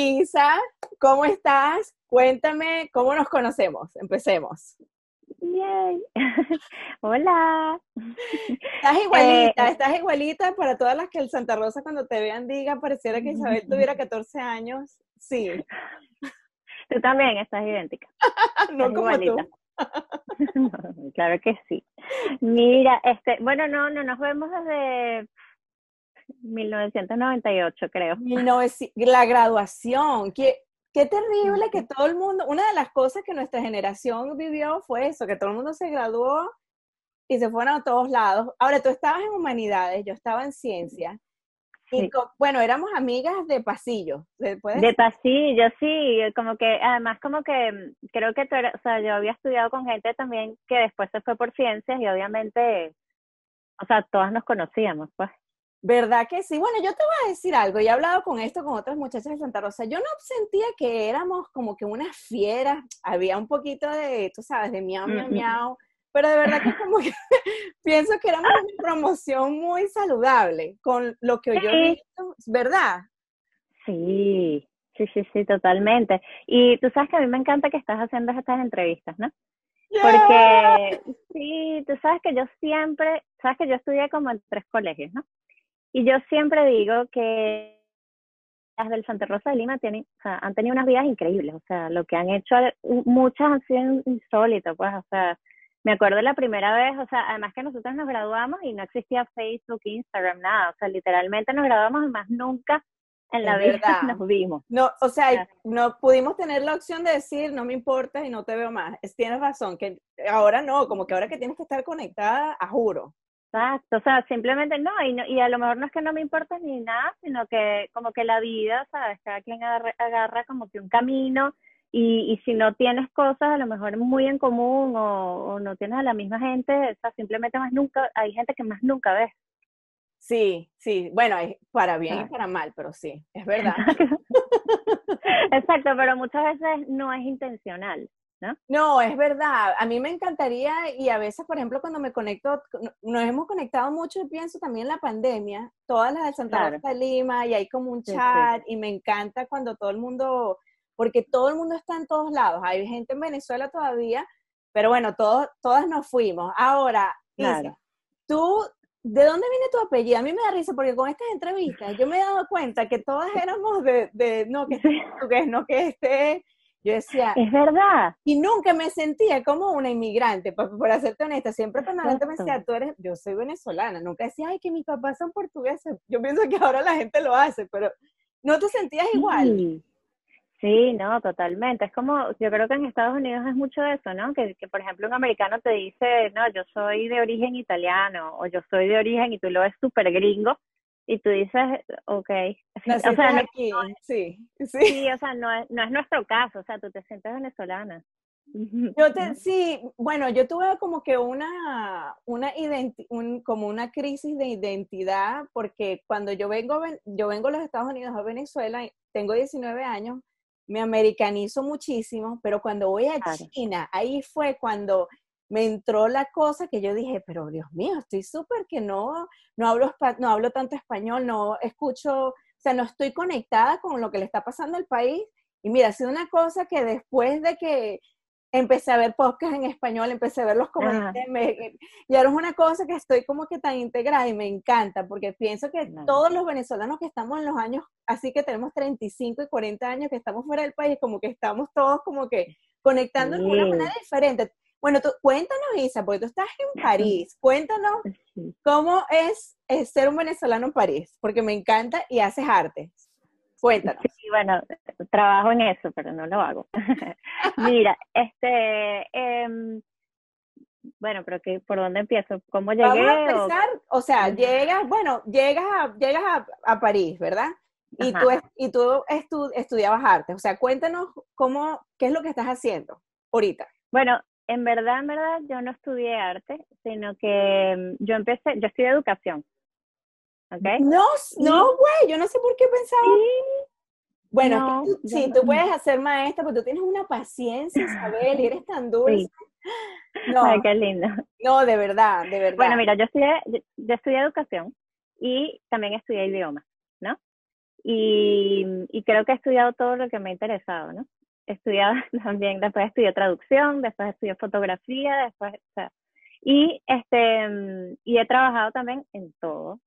Isa, ¿cómo estás? Cuéntame cómo nos conocemos. Empecemos. Bien. Hola. Estás igualita, eh, estás igualita para todas las que el Santa Rosa cuando te vean diga, pareciera que Isabel tuviera 14 años. Sí. Tú también estás idéntica. no como igualita. tú. claro que sí. Mira, este, bueno, no, no nos vemos desde 1998, creo. la graduación, qué, qué terrible que todo el mundo, una de las cosas que nuestra generación vivió fue eso, que todo el mundo se graduó y se fueron a todos lados. Ahora, tú estabas en humanidades, yo estaba en ciencia. Y bueno, éramos amigas de pasillo. De pasillo, sí, como que, además como que mm, creo que tú o sea, yo había estudiado con gente también que después se fue por ciencias y obviamente, o sea, todas nos conocíamos, pues. ¿Verdad que sí? Bueno, yo te voy a decir algo, y he hablado con esto con otras muchachas de Santa Rosa. Yo no sentía que éramos como que unas fieras, había un poquito de, tú sabes, de miau, miau, miau, pero de verdad que como que pienso que éramos una promoción muy saludable con lo que yo he visto, ¿verdad? Sí, sí, sí, sí, totalmente. Y tú sabes que a mí me encanta que estás haciendo estas entrevistas, ¿no? Porque sí, tú sabes que yo siempre, sabes que yo estudié como en tres colegios, ¿no? Y yo siempre digo que las del Santa Rosa de Lima tienen, o sea, han tenido unas vidas increíbles, o sea, lo que han hecho, muchas han sido insólitas, pues, o sea, me acuerdo la primera vez, o sea, además que nosotros nos graduamos y no existía Facebook, Instagram, nada, o sea, literalmente nos graduamos y más nunca en la vida nos vimos. No, o sea, no pudimos tener la opción de decir, no me importa y no te veo más. Es, tienes razón, que ahora no, como que ahora que tienes que estar conectada, a juro. Exacto, o sea, simplemente no y, no, y a lo mejor no es que no me importa ni nada, sino que como que la vida, ¿sabes? Cada quien agarra, como que un camino y, y si no tienes cosas a lo mejor muy en común o, no tienes a la misma gente, o sea, simplemente más nunca, hay gente que más nunca ves. Sí, sí, bueno, para bien y para mal, pero sí, es verdad. Exacto, pero muchas veces no es intencional. ¿No? ¿no? es verdad. A mí me encantaría y a veces, por ejemplo, cuando me conecto, nos hemos conectado mucho y pienso también en la pandemia, todas las de Santa Rosa de Lima y hay como un chat y me encanta cuando todo el mundo, porque todo el mundo está en todos lados. Hay gente en Venezuela todavía, pero bueno, todos, todas nos fuimos. Ahora, tú, ¿de dónde viene tu apellido? A mí me da risa porque con estas entrevistas yo me he dado cuenta que todas éramos de, de no, que este no, que este yo decía, es verdad. Y nunca me sentía como una inmigrante, por, por hacerte honesta. Siempre cuando la gente me decía, tú eres, yo soy venezolana. Nunca decía, ay, que mis papás son portugueses. Yo pienso que ahora la gente lo hace, pero ¿no te sentías igual? Sí. no, totalmente. Es como, yo creo que en Estados Unidos es mucho eso, ¿no? Que, que, por ejemplo, un americano te dice, no, yo soy de origen italiano, o yo soy de origen, y tú lo ves súper gringo, y tú dices, ok. o sea, no, aquí, sí, sí. Sí, o sea, no es, no es nuestro caso, o sea, tú te sientes venezolana. Yo te, sí, bueno, yo tuve como que una, una un, como una crisis de identidad, porque cuando yo vengo, yo vengo a los Estados Unidos, a Venezuela, tengo 19 años, me americanizo muchísimo, pero cuando voy a China, ahí fue cuando me entró la cosa que yo dije, pero Dios mío, estoy súper que no, no, hablo, no hablo tanto español, no escucho, o sea, no estoy conectada con lo que le está pasando al país. Y mira, ha sido una cosa que después de que empecé a ver podcasts en español, empecé a ver los comentarios, y ahora es una cosa que estoy como que tan integrada y me encanta, porque pienso que todos los venezolanos que estamos en los años, así que tenemos 35 y 40 años que estamos fuera del país, como que estamos todos como que conectando de una manera diferente. Bueno, tú, cuéntanos, Isa, porque tú estás en París. Cuéntanos cómo es, ser un venezolano en París, porque me encanta y haces arte. Cuéntanos. Sí, bueno, trabajo en eso, pero no lo hago. Mira, este, em, bueno, pero que, ¿por dónde empiezo? ¿Cómo llegué? Vamos a empezar, o, sea, llegas, bueno, llegas a, llegas a, París, ¿verdad? Y tú, y tú estudiabas arte. O sea, cuéntanos cómo, qué es lo que estás haciendo ahorita. Bueno, en verdad, en verdad, yo no estudié arte, sino que mm, yo empecé, yo estudié educación. ¿Ok? No, no, güey, yo no sé por qué pensaba. Sí. Bueno, sí, tú puedes hacer maestra, porque tú tienes una paciencia, Isabel, y eres tan dulce. No, Ay, qué lindo. No, de verdad, de verdad. Bueno, mira, yo estudié, yo, estudié educación y también estudié idiomas, ¿no? y, y creo que he estudiado todo lo que me ha interesado, ¿no? He estudiado también, después estudié traducción, después estudié fotografía, después, o sea, y este, y he trabajado también en todo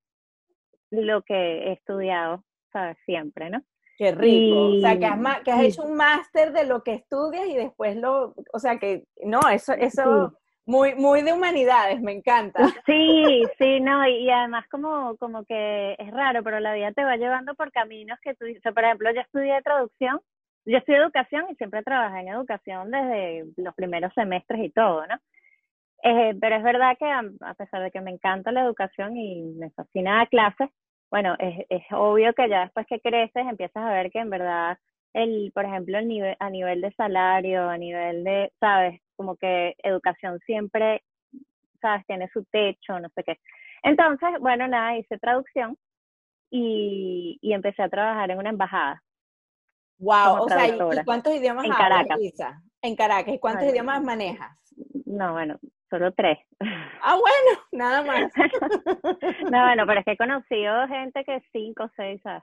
lo que he estudiado, ¿sabes? Siempre, ¿no? Qué rico. o sea, que has, que has hecho un máster de lo que estudias y después lo, o sea, que no, eso, eso, muy, muy de humanidades, me encanta. Sí, sí, no, y, además como, como que es raro, pero la vida te va llevando por caminos que tú, o sea, por ejemplo, yo estudié traducción, yo estudié educación y siempre trabajé en educación desde los primeros semestres y todo, ¿no? Eh, pero es verdad que a, pesar de que me encanta la educación y me fascina la clase, bueno, es, es obvio que ya después que creces empiezas a ver que en verdad el, por ejemplo, el a nivel de salario, a nivel de, sabes, como que educación siempre, sabes, tiene su techo, no sé qué. Entonces, bueno, nada, hice traducción y, y empecé a trabajar en una embajada. Wow, o sea, ¿y cuántos idiomas en Caracas. En Caracas, ¿y cuántos idiomas manejas? No, bueno, solo tres. Ah, bueno, nada más. no, bueno, pero es que he conocido gente que cinco, seis, ¿sabes?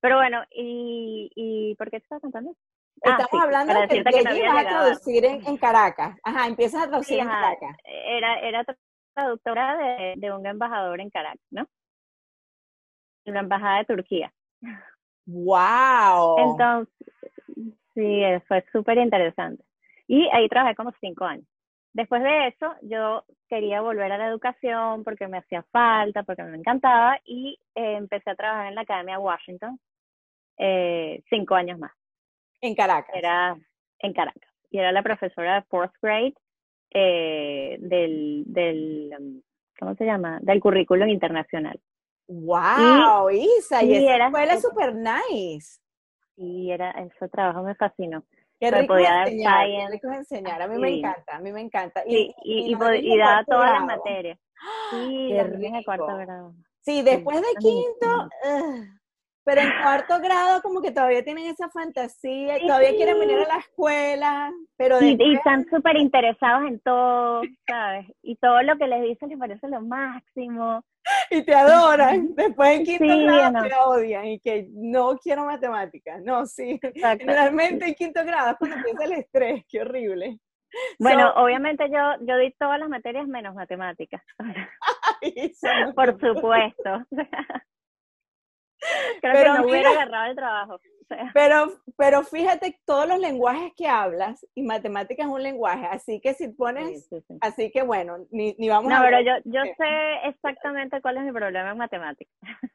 Pero bueno, ¿y, y por qué te estás contando? Ah, Estamos hablando de que, que no a traducir en, Caracas. Ajá, empiezas a traducir en Caracas. Era, era traductora de, de un embajador en Caracas, ¿no? En la embajada de Turquía. ¡Wow! Entonces, sí, fue súper interesante. Y ahí trabajé como cinco años. Después de eso, yo quería volver a la educación porque me hacía falta, porque me encantaba, y eh, empecé a trabajar en la Academia Washington eh, cinco años más. En Caracas. Era en Caracas. Y era la profesora de fourth grade eh, del, del, um, ¿cómo se llama? Del currículum internacional. ¡Wow, Isa! Y, esa era, escuela súper nice. Y era, ese trabajo me fascinó. Qué rico, enseñar, qué rico enseñar, a mí me encanta, a mí me encanta. Y, y, y, y daba todas las materias. Sí, qué rico. cuarto grado. Sí, después de quinto, pero en cuarto grado como que todavía tienen esa fantasía y todavía quieren venir a la escuela, pero y, están súper interesados en todo, ¿sabes? Y todo lo que les dicen les parece lo máximo. Y te adoran, después en quinto grado te odian y que no quiero matemáticas, no, sí, realmente en quinto grado es cuando empieza el estrés, qué horrible. Bueno, obviamente yo, yo di todas las materias menos matemáticas. Por supuesto. Creo pero que no hubiera agarrado el trabajo. Pero, pero fíjate todos los lenguajes que hablas y matemáticas es un lenguaje, así que si pones, así que bueno, ni, ni vamos no, a... No, pero yo, yo sé exactamente cuál es mi problema en matemáticas.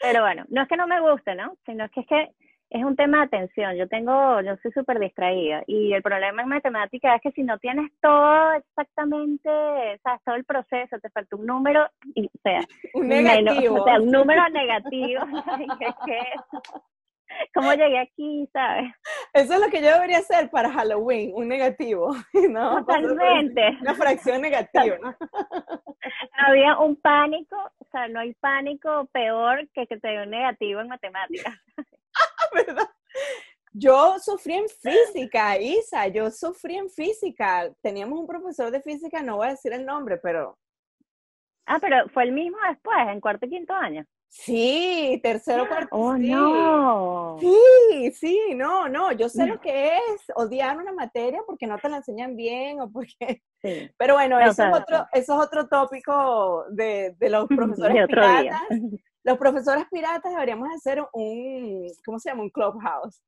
pero bueno, no es que no me guste, ¿no? Sino que es que es un tema de atención. Yo tengo, yo soy súper distraída y el problema en matemática es que si no tienes todo exactamente, o sea, todo el proceso, te falta un número, y, o sea, un negativo. o sea, un número negativo. ¿Cómo llegué aquí, sabes? Eso es lo que yo debería hacer para Halloween, un negativo, ¿no? Totalmente. Una fracción negativa, ¿no? Había un pánico, o sea, no hay pánico peor que que te dé un negativo en matemáticas. ¿verdad? Yo sufrí en física, Isa, yo sufrí en física. Teníamos un profesor de física, no voy a decir el nombre, pero... Ah, pero fue el mismo después, en cuarto y quinto año. Sí, tercero, cuarto. Oh, no. Sí, sí, no, no. Yo sé lo que es odiar una materia porque no te la enseñan bien o porque. Sí. Pero bueno, eso, es otro, eso es otro tópico de, de los profesores de piratas. Día. Los profesores piratas deberíamos hacer un, ¿cómo se llama? Un clubhouse.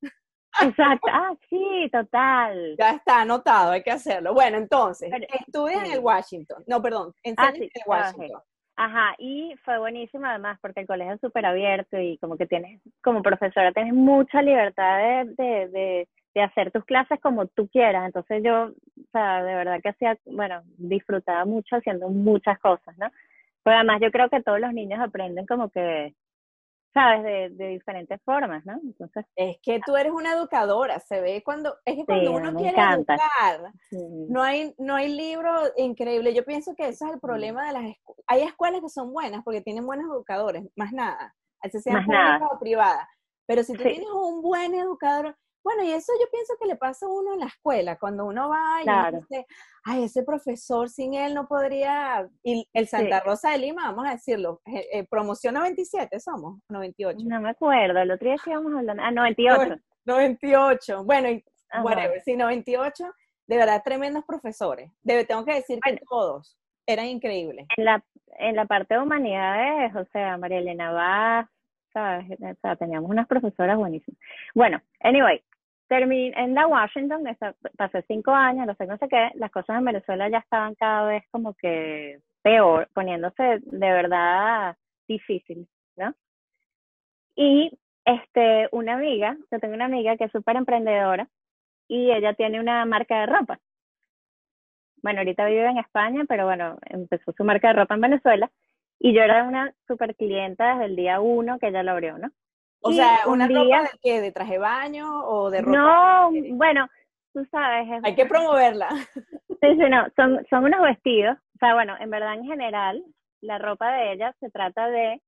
Exacto, ah, sí, total. Ya está anotado, hay que hacerlo. Bueno, entonces, estudias en el Washington. No, perdón, en ah, el Washington. Ajá, y fue buenísimo además porque el colegio es súper abierto y como que tienes, como profesora, tienes mucha libertad de, de, de, hacer tus clases como tú quieras. Entonces yo, o sea, de verdad que hacía, bueno, disfrutaba mucho haciendo muchas cosas, ¿no? Pues además yo creo que todos los niños aprenden como que, sabes, de, de diferentes formas, ¿no? Entonces, es que tú eres una educadora, se ve cuando, es que cuando uno quiere educar, no hay, no hay libro increíble. Yo pienso que ese es el problema de las escuelas. Hay escuelas que son buenas porque tienen buenos educadores, más nada, así sea pública o privada. Pero si tú tienes un buen educador, Bueno, y eso yo pienso que le pasa a uno en la escuela, cuando uno va y dice, ay, ese profesor sin él no podría, y el Santa Rosa de Lima, vamos a decirlo, eh, eh, promoción 97 somos, 98. No me acuerdo, el otro día que íbamos hablando, ah, 98. 98, bueno, y whatever, sí, 98, de verdad, tremendos profesores, Debe, tengo que decir que todos, eran increíbles. En la, en la parte de humanidades, o sea, María Elena Vaz, ¿sabes? O sea, teníamos unas profesoras buenísimas. Bueno, anyway, terminé en la Washington, pasé cinco años, no sé, no sé qué, las cosas en Venezuela ya estaban cada vez como que peor, poniéndose de verdad difícil, ¿no? Y este, una amiga, yo tengo una amiga que es súper emprendedora y ella tiene una marca de ropa. Bueno, ahorita vive en España, pero bueno, empezó su marca de ropa en Venezuela y yo era una super clienta desde el día uno que ella lo abrió, ¿no? O sea, ¿una ropa de qué? ¿De traje baño o de ropa? No, bueno, tú sabes. Hay que promoverla. Sí, sí, no, son, son unos vestidos. O sea, bueno, en verdad, en general, la ropa de ella se trata de,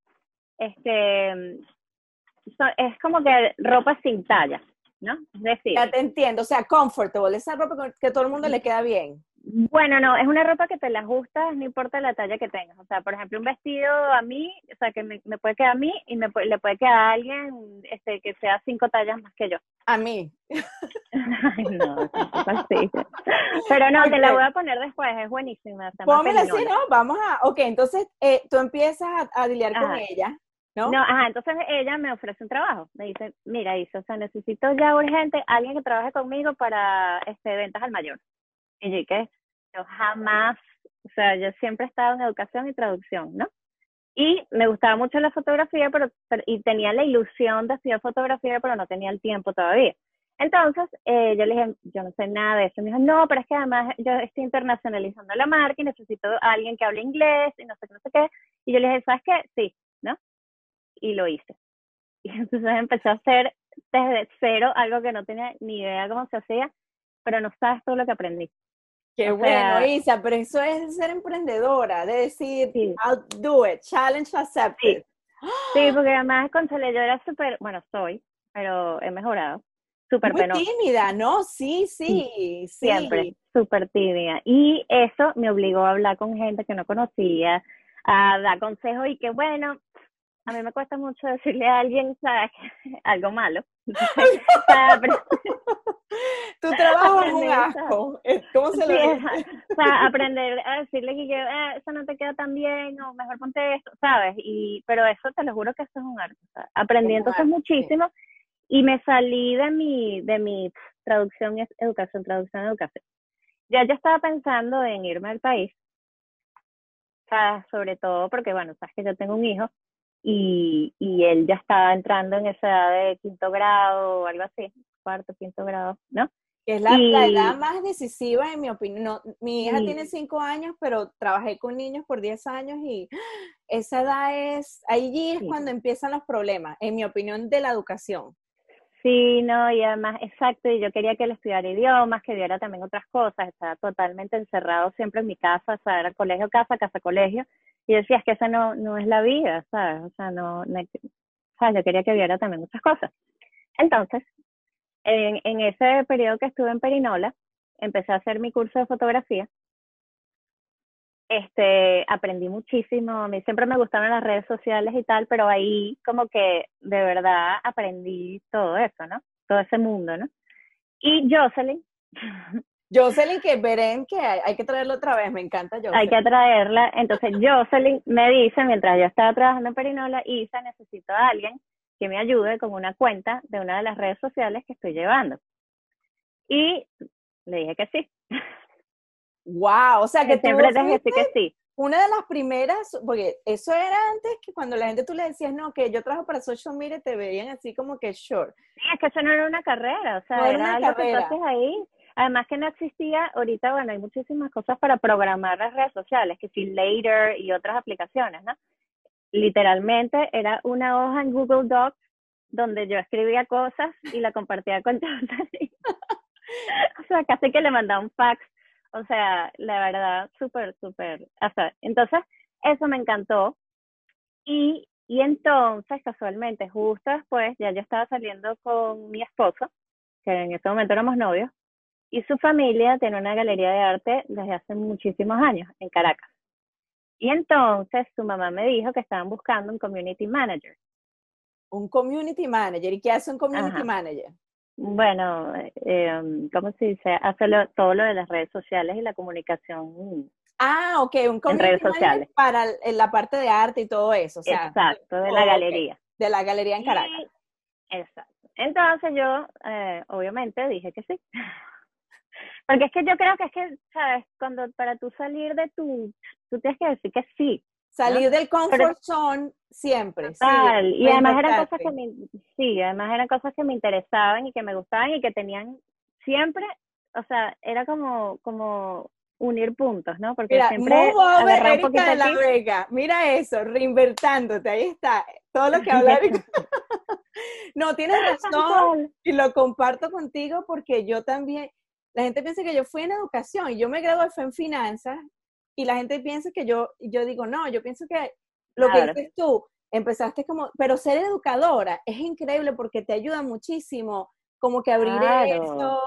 este, es como que ropa sin talla, ¿no? Es decir. Ya te entiendo, o sea, comfortable, esa ropa que todo el mundo le queda bien. Bueno, no, es una ropa que te la ajustas, no importa la talla que tengas. O sea, por ejemplo, un vestido a mí, o sea, que me, puede quedar a mí y me le puede quedar a alguien este, que sea cinco tallas más que yo. A mí. Ay, no, así. Pero no, te la voy a poner después, es buenísima. Pónmela así, ¿no? Vamos a, ok, entonces eh, tú empiezas a, a lidiar con ella. ¿No? no, ajá, entonces ella me ofrece un trabajo. Me dice, mira, Isa, o sea, necesito ya urgente alguien que trabaje conmigo para este, ventas al mayor. Y que yo jamás, o sea, yo siempre he estado en educación y traducción, ¿no? Y me gustaba mucho la fotografía, pero, y tenía la ilusión de estudiar fotografía, pero no tenía el tiempo todavía. Entonces, eh, yo le dije, yo no sé nada de eso. Me dijo, no, pero es que además yo estoy internacionalizando la marca y necesito a alguien que hable inglés y no sé qué, no sé qué. Y yo le dije, ¿sabes qué? Sí, ¿no? Y lo hice. Y entonces empecé a hacer desde cero algo que no tenía ni idea cómo se hacía, pero no sabes todo lo que aprendí. Qué bueno, Isa, pero eso es ser emprendedora, de decir, I'll do it, challenge accepted. Sí, porque además, con yo era súper, bueno, soy, pero he mejorado, súper Muy tímida, ¿no? Sí, sí, sí. Siempre, súper tímida. Y eso me obligó a hablar con gente que no conocía, a dar consejos y que, bueno, a mí me cuesta mucho decirle a alguien, ¿sabes? Algo malo. tu trabajo es un asco. ¿Cómo se lo dice? O sea, aprender a decirle que eh, eso no te queda tan bien o mejor ponte esto, ¿sabes? Y, pero eso te lo juro que eso es un arte. aprendí entonces muchísimo y me salí de mi, de mi traducción y educación, traducción educación. Ya yo estaba pensando en irme al país, o sea, sobre todo porque, bueno, sabes que yo tengo un hijo y, y él ya estaba entrando en esa edad de quinto grado o algo así, cuarto, quinto grado, ¿no? Que es la, edad más decisiva, en mi opinión. mi hija tiene cinco años, pero trabajé con niños por diez años y esa edad es, allí es cuando empiezan los problemas, en mi opinión, de la educación. Sí, no, y además, exacto, y yo quería que él estudiara idiomas, que viera también otras cosas, estaba totalmente encerrado siempre en mi casa, o sea, era colegio, casa, casa, colegio, y decía, es que esa no, no es la vida, ¿sabes? O sea, no, no ¿sabes? Yo quería que viera también muchas cosas. Entonces, en, en ese periodo que estuve en Perinola, empecé a hacer mi curso de fotografía. Este, aprendí muchísimo, a mí siempre me gustaron las redes sociales y tal, pero ahí como que de verdad aprendí todo eso, ¿no? Todo ese mundo, ¿no? Y Jocelyn, Jocelyn, que verán que hay, que traerla otra vez, me encanta Jocelyn. Hay que traerla. Entonces, Jocelyn me dice, mientras yo estaba trabajando en Perinola, Isa, necesito a alguien que me ayude con una cuenta de una de las redes sociales que estoy llevando. Y le dije que sí. Wow, o sea que, siempre te dije que sí. Una de las primeras, porque eso era antes que cuando la gente tú le decías, no, que yo trabajo para social media, te veían así como que short. Sí, es que eso no era una carrera, o sea, era, algo que tú haces ahí Además que no existía, ahorita, bueno, hay muchísimas cosas para programar las redes sociales, que si Later y otras aplicaciones, ¿no? Literalmente era una hoja en Google Docs donde yo escribía cosas y la compartía con todos. o sea, casi que le mandaba un fax. O sea, la verdad, súper, súper. O sea, entonces, eso me encantó. Y, y entonces, casualmente, justo después, ya yo estaba saliendo con mi esposo que en ese momento éramos novios, y su familia tiene una galería de arte desde hace muchísimos años en Caracas. Y entonces su mamá me dijo que estaban buscando un community manager. Un community manager. ¿Y qué hace un community manager? Bueno, eh, ¿cómo se dice? Hace todo lo de las redes sociales y la comunicación. Ah, ok, un community en redes sociales. para la parte de arte y todo eso. O sea, exacto, de la galería. De la galería en Caracas. exacto. Entonces yo, eh, obviamente, dije que sí. Porque es que yo creo que es que, ¿sabes? Cuando para tú salir de tu, tú tienes que decir que sí. Salir del comfort zone siempre. Total. y además eran cosas que me, sí, además eran cosas que me interesaban y que me gustaban y que tenían siempre, o sea, era como, como unir puntos, ¿no? Porque Mira, siempre un poquito de la Vega. Mira eso, reinvertándote, ahí está. Todo lo que hablar. no, tienes razón y lo comparto contigo porque yo también, la gente piensa que yo fui en educación y yo me gradué en finanzas y la gente piensa que yo, yo digo, no, yo pienso que lo que dices tú, empezaste como, pero ser educadora es increíble porque te ayuda muchísimo como que abrir eso.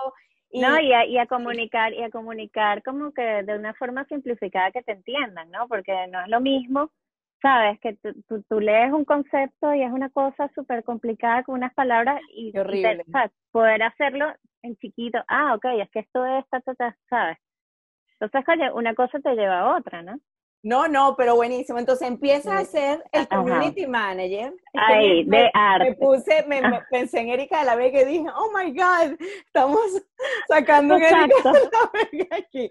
Y, no, y a, y a, comunicar, y a comunicar como que de una forma simplificada que te entiendan, ¿no? Porque no es lo mismo, sabes, que tú, tú, lees un concepto y es una cosa súper complicada con unas palabras y, horrible. poder hacerlo en chiquito, ah, ok, es que esto es, ta, ta, ¿sabes? Entonces, oye, una cosa te lleva a otra, ¿no? No, no, pero buenísimo. Entonces empiezas a ser el community manager. Ay, de arte. Me puse, me, pensé en Erika de la Vega y dije, oh my God, estamos sacando a Erika de la Vega aquí.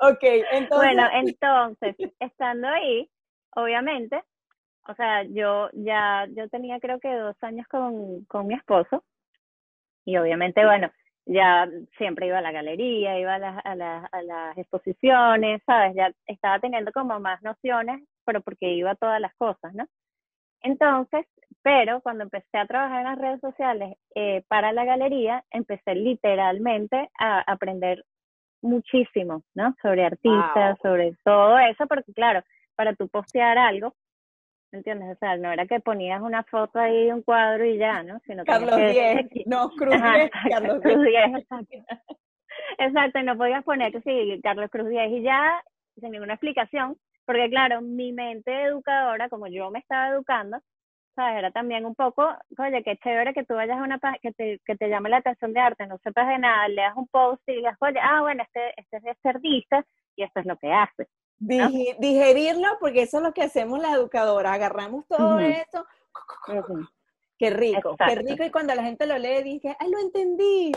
Ok, entonces. Bueno, entonces, estando ahí, obviamente, o sea, yo ya, yo tenía creo que dos años con, con mi esposo. Y obviamente, bueno, ya siempre iba a la galería, iba a, a, a, las exposiciones, ¿sabes? Ya estaba teniendo como más nociones, pero porque iba a todas las cosas, ¿no? Entonces, pero cuando empecé a trabajar en las redes sociales eh, para la galería, empecé literalmente a aprender muchísimo, ¿no? Sobre artistas, sobre todo eso, porque claro, para tú postear algo, ¿entiendes? O sea, no era que ponías una foto ahí un cuadro y ya, ¿no? Sino Carlos Diez, no, Cruz Diez, Carlos Cruz Exacto. no podías poner que sí, Carlos Cruz Diez y ya, sin ninguna explicación, porque claro, mi mente educadora, como yo me estaba educando, ¿sabes? Era también un poco, oye, qué chévere que tú vayas a una página que te, que te llame la atención de arte, no sepas de nada, leas un post y digas, oye, ah, bueno, este, este es de artista y esto es lo que hace. Digerirlo, porque eso es lo que hacemos las educadoras, agarramos todo esto. Qué rico, qué rico. Y cuando la gente lo lee, dice, ay, lo entendí.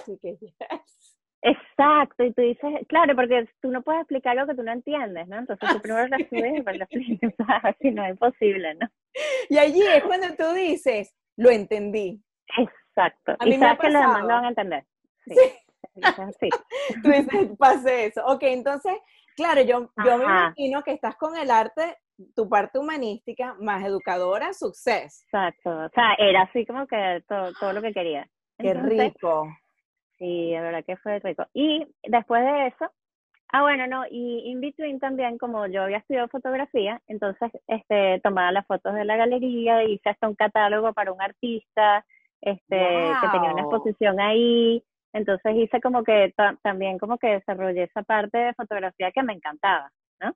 Exacto, y tú dices, claro, porque tú no puedes explicar lo que tú no entiendes, ¿no? Entonces tú primero lo estudias y después lo explicas, así no es posible, ¿no? Y allí es cuando tú dices, lo entendí. Exacto, y sabes que los demás lo van a entender. Sí. sí. tú dices, pase eso. Ok, entonces, Claro, yo, yo me imagino que estás con el arte, tu parte humanística, más educadora, suceso. Exacto, o sea, era así como que todo, todo lo que quería. Qué rico. Sí, la verdad que fue rico. Y después de eso, ah, bueno, no, y in between también, como yo había estudiado fotografía, entonces este, tomaba las fotos de la galería, hice hasta un catálogo para un artista, este, que tenía una exposición ahí, entonces hice como que también como que desarrollé esa parte de fotografía que me encantaba, ¿no?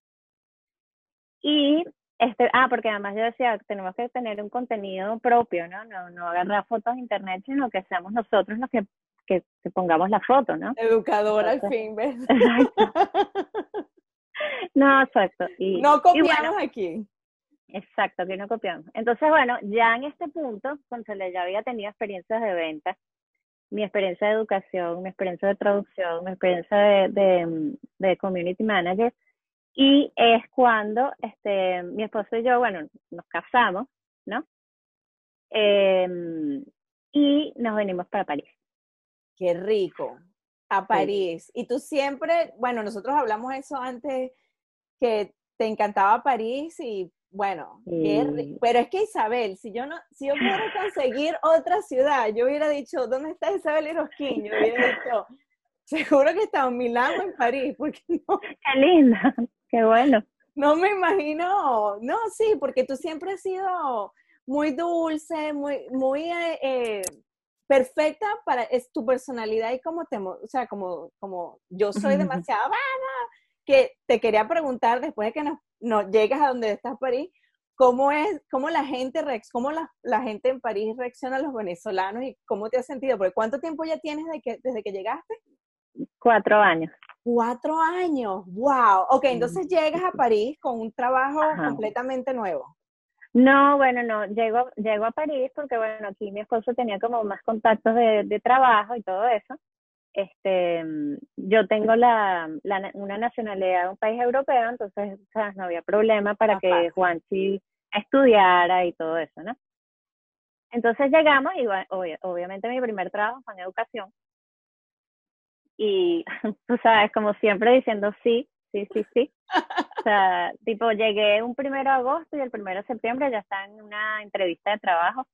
Y este, ah, porque además yo decía, tenemos que tener un contenido propio, ¿no? No, no agarrar fotos de internet, sino que seamos nosotros los que, que, pongamos la foto, ¿no? Educadora al fin, ¿ves? no, exacto. Y, no copiamos aquí. Exacto, que no copiamos. Entonces, bueno, ya en este punto, cuando ya había tenido experiencias de venta, mi experiencia de educación, mi experiencia de traducción, mi experiencia de, de, community manager. Y es cuando este, mi esposo y yo, bueno, nos casamos, ¿no? Em, y nos venimos para París. Qué rico, a París. Y tú siempre, bueno, nosotros hablamos eso antes, que te encantaba París y bueno, pero es que Isabel, si yo no, si yo pudiera conseguir otra ciudad, yo hubiera dicho, ¿dónde está Isabel Erosquín? Yo hubiera dicho, seguro que está en Milán o en París, porque no. Qué linda, qué bueno. No me imagino, no, sí, porque tú siempre has sido muy dulce, muy, muy, eh, eh, perfecta para es tu personalidad y como te, o sea, como, como yo soy demasiado que te quería preguntar después de que nos, nos llegas a donde estás París, ¿cómo es, cómo la gente, cómo la, la, gente en París reacciona a los venezolanos y cómo te has sentido? Porque ¿cuánto tiempo ya tienes de que, desde que llegaste? Cuatro años. Cuatro años, wow. Ok, entonces llegas a París con un trabajo completamente nuevo. No, bueno, no, llego, llego a París porque, bueno, aquí mi esposo tenía como más contactos de, de trabajo y todo eso. Este, yo tengo la, la, una nacionalidad de un país europeo, entonces no había problema para que Juanchi estudiara y todo eso, ¿no? Entonces llegamos y obviamente mi primer trabajo fue en educación. Y tú sabes, como siempre diciendo sí, sí, sí, sí. O sea, tipo, llegué un primero de agosto y el primero de septiembre ya estaba en una entrevista de trabajo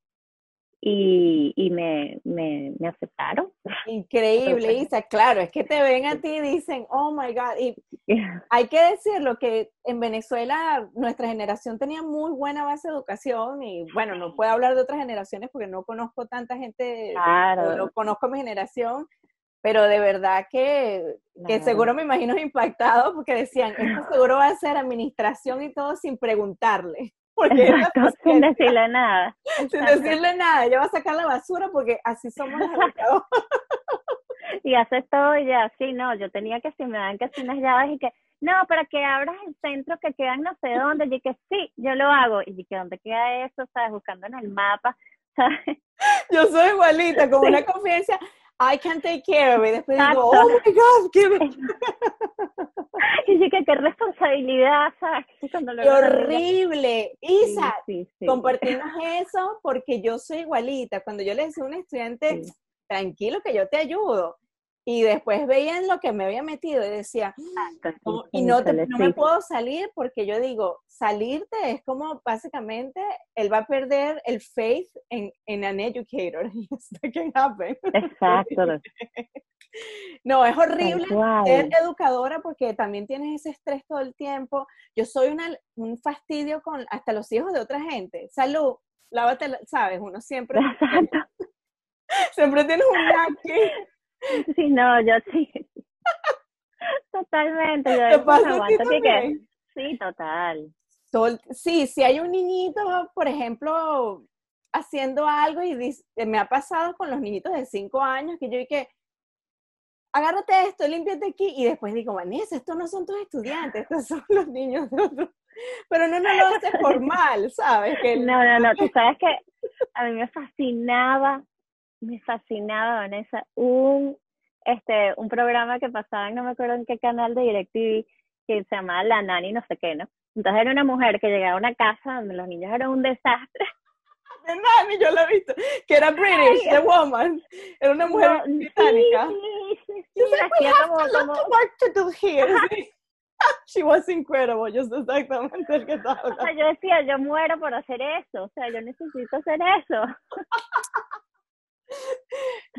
y, y me, me, me, aceptaron. Increíble, Isa. Claro, es que te ven a ti y dicen, oh my God. Y hay que decirlo que en Venezuela nuestra generación tenía muy buena base de educación y bueno, no puedo hablar de otras generaciones porque no conozco tanta gente, claro. no conozco mi generación, pero de verdad que, que seguro me imagino impactado porque decían, esto seguro va a ser administración y todo sin preguntarle. Porque sin decirle nada. Sin decirle nada, ella va a sacar la basura porque así somos y haces todo y ya, sí, no, yo tenía que si me dan que si unas llaves y que, no, para que abras el centro que quedan no sé dónde, y que sí, yo lo hago, y que dónde queda eso, sabes, buscando en el mapa, ¿sabes? Yo soy igualita, como una confianza, I can take care of it. Después digo, oh my God, qué Y dije, qué responsabilidad, ¿sabes? qué horrible. Isa, compartimos eso porque yo soy igualita. Cuando yo le decía a un estudiante, tranquilo que yo te ayudo, y después veían lo que me había metido y decía, y no, no me puedo salir porque yo digo, salirte es como básicamente él va a perder el faith en, en an educator. Exacto. no, es horrible ser educadora porque también tienes ese estrés todo el tiempo. Yo soy una, un fastidio con hasta los hijos de otra gente. Salud, lávate, sabes, uno siempre... siempre tienes un aquí. Sí, no, yo sí. Totalmente. Yo ¿Te pasa que, sí, total. Sí, si hay un niñito, por ejemplo, haciendo algo y dice, me ha pasado con los niñitos de 5 años que yo dije, agárrate esto, límpiate aquí y después digo, Vanessa, estos no son tus estudiantes, estos son los niños de otros. Pero no, no lo haces por mal, ¿sabes? Que no, no, no, tú sabes que a mí me fascinaba me fascinaba, Vanessa, un, este, un programa que pasaba, no me acuerdo en qué canal de DirecTV, que se llamaba La Nani, no sé qué, ¿no? Entonces era una mujer que llegaba a una casa donde los niños eran un desastre. De Nani, yo la he visto, que era British, The Woman, era una mujer británica. Sí, sí, sí, hacía como, como... to do here. She was incredible, just exactamente el que estaba. O sea, yo decía, yo muero por hacer eso, o sea, yo necesito hacer eso.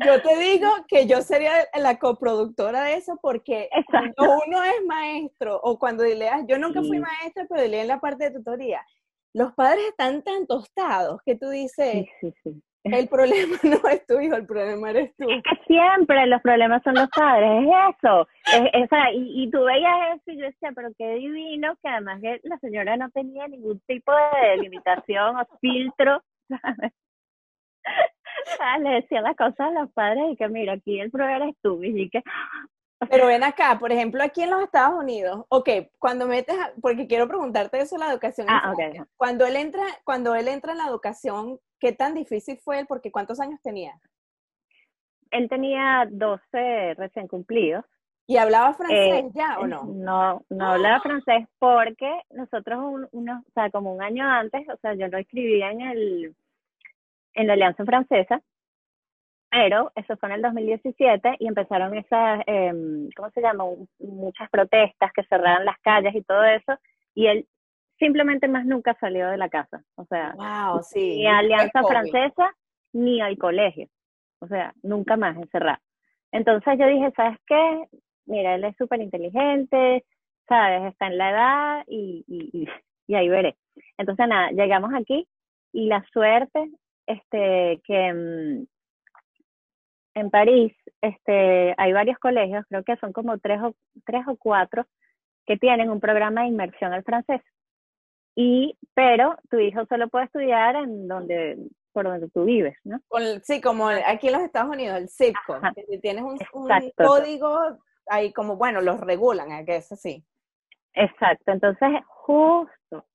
Yo te digo que yo sería la coproductora de eso porque cuando uno es maestro o cuando leas, yo nunca fui maestra, pero leí en la parte de tutoría, los padres están tan tostados que tú dices, el problema no es tu hijo, el problema eres tú. Es que siempre los problemas son los padres, es eso. Es, y, y, tú veías eso y yo decía, pero qué divino que además que la señora no tenía ningún tipo de limitación o filtro, ¿sabes? Ah, le decía las cosas a los padres y que mira, aquí el problema es tú, y que... Pero ven acá, por ejemplo, aquí en los Estados Unidos, ok, cuando metes, porque quiero preguntarte eso la educación. Ah, okay. Cuando él entra, cuando él entra en la educación, ¿qué tan difícil fue él? Porque ¿cuántos años tenía? Él tenía 12 recién cumplidos. ¿Y hablaba francés eh, ya o no? No, no hablaba francés porque nosotros, uno, o sea, como un año antes, o sea, yo lo escribía en el en la Alianza Francesa, pero eso fue en el 2017 y empezaron esas, eh, ¿cómo se llama? Muchas protestas que cerraron las calles y todo eso, y él simplemente más nunca salió de la casa, o sea, wow, sí. ni a Alianza Francesa ni al colegio, o sea, nunca más encerrado. Entonces yo dije, ¿sabes qué? Mira, él es súper inteligente, ¿sabes? Está en la edad y, y, y ahí veré. Entonces nada, llegamos aquí y la suerte este, que, mm, en París, este, hay varios colegios, creo que son como tres o, tres o cuatro, que tienen un programa de inmersión al francés. Y, pero tu hijo solo puede estudiar en donde, por donde tú vives, ¿no? sí, como aquí en los Estados Unidos, el zip si tienes un, código, ahí como, bueno, los regulan, ¿a que es así? Exacto, entonces justo,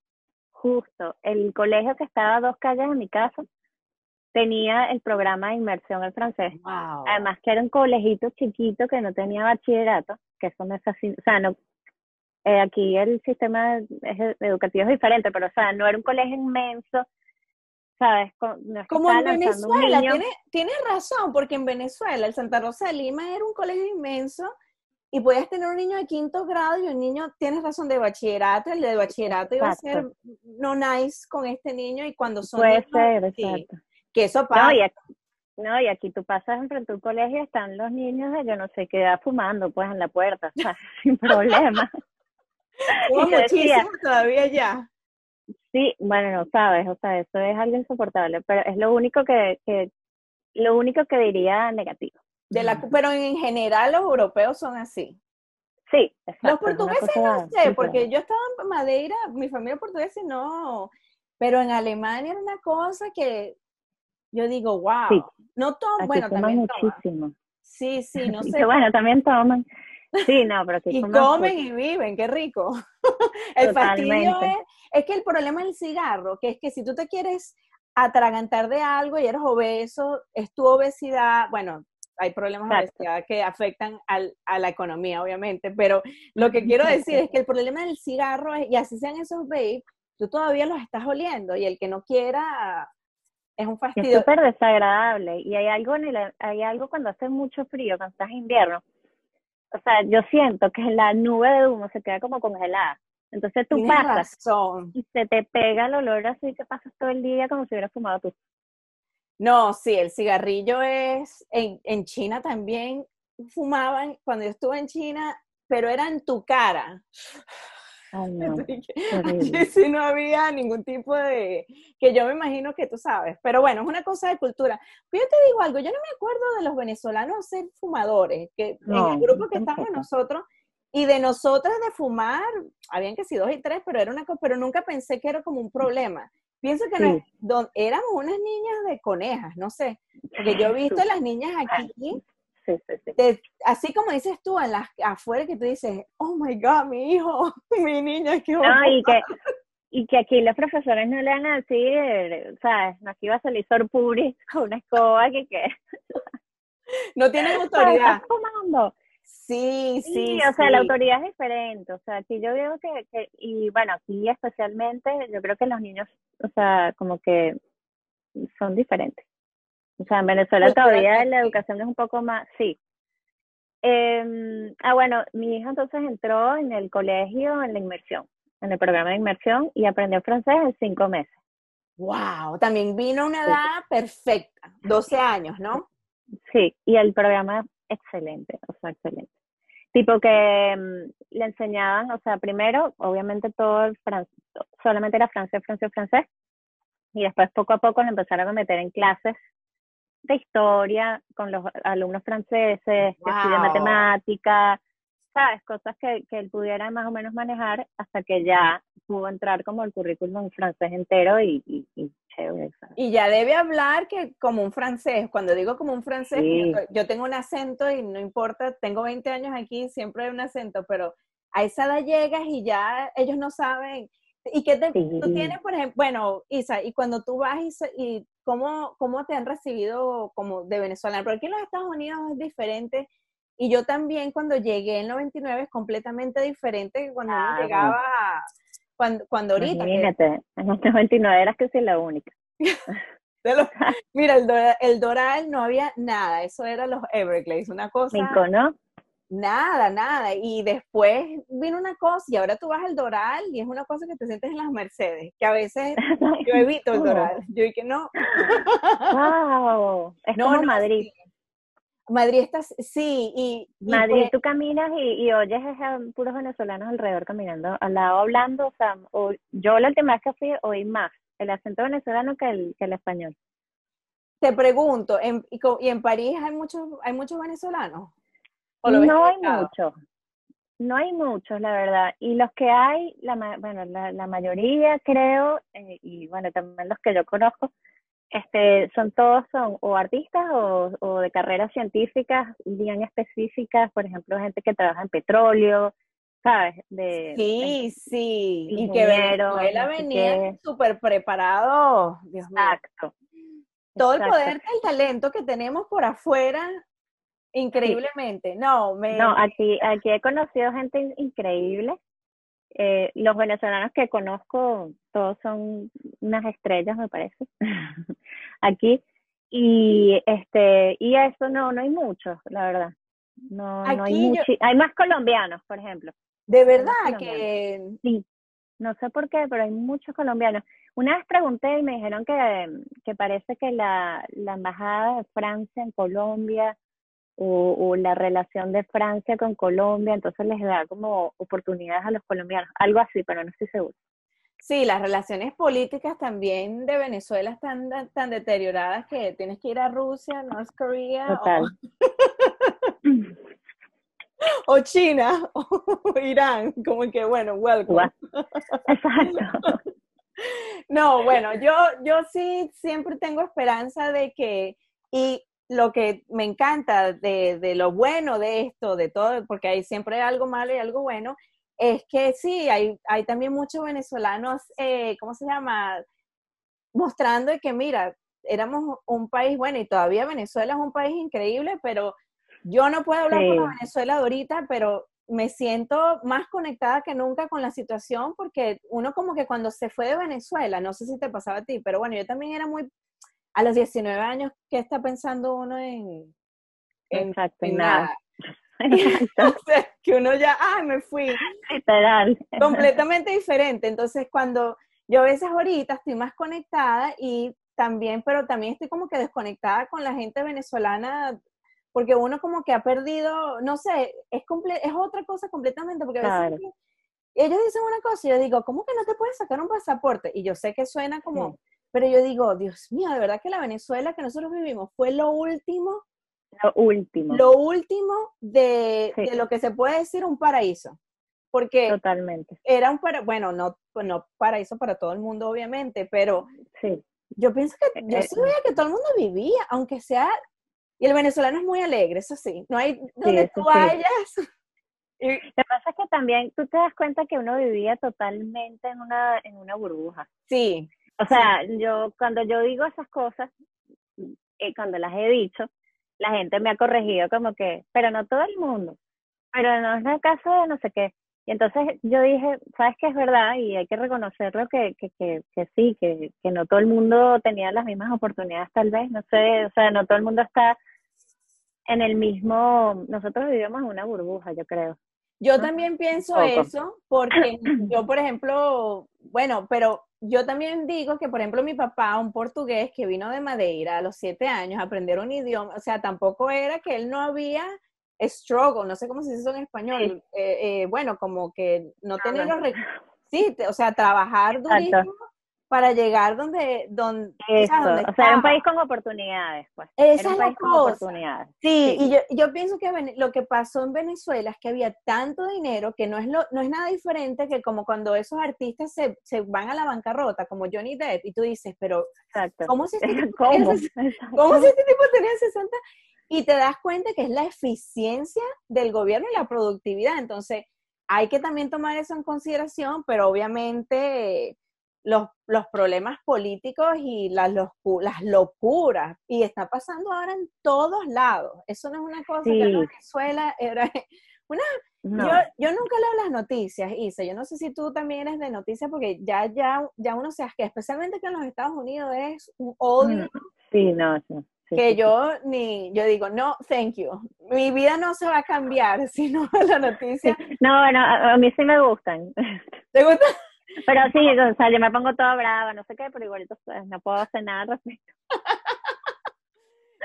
justo, el colegio que estaba a dos calles de mi casa tenía el programa de inmersión al francés. Además que era un colegito chiquito que no tenía bachillerato, que eso no es así, o sea, no, eh, aquí el sistema educativo es diferente, pero o sea, no era un colegio inmenso, ¿sabes? Como en Venezuela, tienes, razón, porque en Venezuela el Santa Rosa de Lima era un colegio inmenso y podías tener un niño de quinto grado y un niño, tienes razón, de bachillerato, el de bachillerato iba a ser no nice con este niño y cuando son... Puede ser, exacto. Que eso pasa. No, y aquí, no, y aquí tú pasas enfrente de un colegio y están los niños de yo no sé qué edad fumando, pues en la puerta, sin problema. muchísimo todavía ya. Sí, bueno, no sabes, o sea, eso es algo insoportable, pero es lo único que, que lo único que diría negativo. De la, pero en general los europeos son así. Sí, exacto, Los portugueses no sé, porque yo estaba en Madeira, mi familia portuguesa no, pero en Alemania era una cosa que yo digo, wow, no toman, bueno, también muchísimo. Sí, sí, no sé. bueno, también toman. Sí, no, pero Y comen y viven, qué rico. el fastidio es, es que el problema del cigarro, que es que si tú te quieres atragantar de algo y eres obeso, es tu obesidad, bueno, hay problemas de obesidad que afectan al, a la economía, obviamente, pero lo que quiero decir es que el problema del cigarro, es, y así sean esos babes, tú todavía los estás oliendo y el que no quiera es un fastidio. Es súper desagradable y hay algo, en el, hay algo cuando hace mucho frío, cuando estás en invierno. O sea, yo siento que la nube de humo se queda como congelada. Entonces tú pasas y se te pega el olor así que pasas todo el día como si hubieras fumado tú. No, sí, el cigarrillo es, en, en China también fumaban, cuando yo estuve en China, pero era en tu cara. Ay, no. sí no había ningún tipo de, que yo me imagino que tú sabes, pero bueno, es una cosa de cultura. Pero yo te digo algo, yo no me acuerdo de los venezolanos ser fumadores, que en el grupo que estamos nosotros, y de nosotras de fumar, habían que sí dos y tres, pero era una cosa, pero nunca pensé que era como un problema. Pienso que éramos unas niñas de conejas, no sé, porque yo he visto a las niñas aquí así como dices tú, en las afuera que tú dices, oh my God, mi hijo, mi niña, qué no, y que, y que aquí los profesores no le van a decir, ¿sabes? Aquí va a salir sorpuri con una escoba que qué. No tienen autoridad. Sí, sí, o sea, la autoridad es diferente, o sea, aquí yo veo que, que, y bueno, aquí especialmente, yo creo que los niños, o sea, como que son diferentes. O sea, en Venezuela todavía la educación es un poco más, sí. Eh, ah, bueno, mi hija entonces entró en el colegio en la inmersión, en el programa de inmersión y aprendió francés en cinco meses. ¡Wow! También vino a una edad perfecta, 12 años, ¿no? Sí, y el programa excelente, o sea, excelente. Tipo que mm, le enseñaban, o sea, primero, obviamente todo el francés, solamente era francés, francés, francés, y después poco a poco le empezaron a meter en clases de historia con los alumnos franceses, de matemática, ¿sabes? Cosas que, que él pudiera más o menos manejar hasta que ya pudo entrar como el currículum francés entero y, y, y Y ya debe hablar que como un francés, cuando digo como un francés, yo, tengo un acento y no importa, tengo 20 años aquí, siempre hay un acento, pero a esa edad llegas y ya ellos no saben. ¿Y qué te, tú tienes, por ejemplo, bueno, Isa, y cuando tú vas y, y ¿cómo, ¿cómo te han recibido como de venezolano? Porque aquí en los Estados Unidos es diferente y yo también cuando llegué en 99 es completamente diferente que cuando llegaba, cuando, cuando ahorita. Imagínate, en los 99 eras que soy la única. mira, el, el, Doral no había nada, eso era los Everglades, una cosa. ¿no? Nada, nada. Y después vino una cosa, y ahora tú vas al Doral y es una cosa que te sientes en las Mercedes, que a veces yo evito el Doral. Yo dije, no. ¡Wow! Es como Madrid. Madrid está, sí, y... Madrid pues tú caminas y, oyes a puros venezolanos alrededor caminando, al lado hablando, o sea, yo la última vez que fui oí más el acento venezolano que el, que el español. te pregunto, ¿en, y, en París hay muchos, hay muchos venezolanos? No hay muchos, no hay muchos, la verdad. Y los que hay, la, bueno, la, mayoría creo, eh, y bueno, también los que yo conozco, este, son todos son o artistas o, o de carreras científicas bien específicas, por ejemplo, gente que trabaja en petróleo, ¿sabes? De, sí, sí, y que Venezuela venía súper preparado, Dios mío. Exacto. Todo el poder del talento que tenemos por afuera, increíblemente. No, me... No, aquí, aquí he conocido gente increíble. Eh, los venezolanos que conozco, todos son unas estrellas, me parece, aquí. Y este, y eso no, no hay muchos, la verdad. No, no hay mucho. Hay más colombianos, por ejemplo. De verdad que... Sí, no sé por qué, pero hay muchos colombianos. Una vez pregunté y me dijeron que, que parece que la, la embajada de Francia en Colombia o, o, la relación de Francia con Colombia, entonces les da como oportunidades a los colombianos, algo así, pero no estoy segura. Sí, las relaciones políticas también de Venezuela están tan deterioradas que tienes que ir a Rusia, North Korea. Total. o China o Irán, como que bueno, welcome. Exacto. No, bueno, yo, yo sí siempre tengo esperanza de que, y lo que me encanta de, de lo bueno de esto, de todo, porque hay siempre algo malo y algo bueno, es que sí, hay, hay también muchos venezolanos, eh, ¿cómo se llama? Mostrando que, mira, éramos un país, bueno, y todavía Venezuela es un país increíble, pero yo no puedo hablar con Venezuela de ahorita, pero me siento más conectada que nunca con la situación porque uno como que cuando se fue de Venezuela, no sé si te pasaba a ti, pero bueno, yo también era muy, a los 19 años, ¿qué está pensando uno en, en, nada? que uno ya, ah, me fui. Literal. Completamente diferente. Entonces, cuando yo a veces ahorita estoy más conectada y también, pero también estoy como que desconectada con la gente venezolana porque uno como que ha perdido, no sé, es, es otra cosa completamente, porque a veces ellos dicen una cosa y yo digo, ¿cómo que no te puedes sacar un pasaporte? Y yo sé que suena como, pero yo digo, Dios mío, de verdad que la Venezuela que nosotros vivimos fue lo último. Lo último. Lo último de, de lo que se puede decir un paraíso. Porque Totalmente. era un paraíso, bueno, no, no paraíso para todo el mundo, obviamente, pero sí. yo pienso que yo sí veía que todo el mundo vivía, aunque sea y el venezolano es muy alegre, eso sí. No hay donde tú vayas. Y... Lo que pasa es que también tú te das cuenta que uno vivía totalmente en una, en una burbuja. Sí. O sea, yo cuando yo digo esas cosas, eh, cuando las he dicho, la gente me ha corregido como que, pero no todo el mundo, pero no es el caso de no sé qué. Y entonces yo dije, sabes que es verdad y hay que reconocerlo que, que, que, que sí, que, que no todo el mundo tenía las mismas oportunidades tal vez, no sé, o sea, no todo el mundo está en el mismo, nosotros vivimos en una burbuja, yo creo. Yo también pienso eso, porque yo, por ejemplo, bueno, pero yo también digo que, por ejemplo, mi papá, un portugués que vino de Madeira a los siete años a aprender un idioma, o sea, tampoco era que él no había struggle, no sé cómo se dice eso en español, eh, eh, bueno, como que no tener los sí, o sea, trabajar durísimo para llegar donde, donde, o sea, o sea, era un país con oportunidades, pues. Esa un país con oportunidades. Sí, y yo, yo pienso que lo que pasó en Venezuela es que había tanto dinero que no es lo, no es nada diferente que como cuando esos artistas se, se van a la bancarrota, como Johnny Depp, y tú dices, pero ¿cómo si este tipo, ¿Cómo? ¿Cómo si este tipo tenía 60? y te das cuenta que es la eficiencia del gobierno y la productividad. Entonces, hay que también tomar eso en consideración, pero obviamente los, los problemas políticos y las, las locuras, y está pasando ahora en todos lados. Eso no es una cosa que en Venezuela era una... Yo, yo nunca leo las noticias, Isa. Yo no sé si tú también eres de noticias, porque ya, ya, ya uno se que especialmente que en los Estados Unidos es un odio. Mm, sí, no, sí que yo ni, yo digo, no, thank you. Mi vida no se va a cambiar si no la noticia. No, bueno, a, mí sí me gustan. ¿Te gustan? Pero sí, o sea, yo me pongo toda brava, no sé qué, pero igualito pues, no puedo hacer nada al respecto.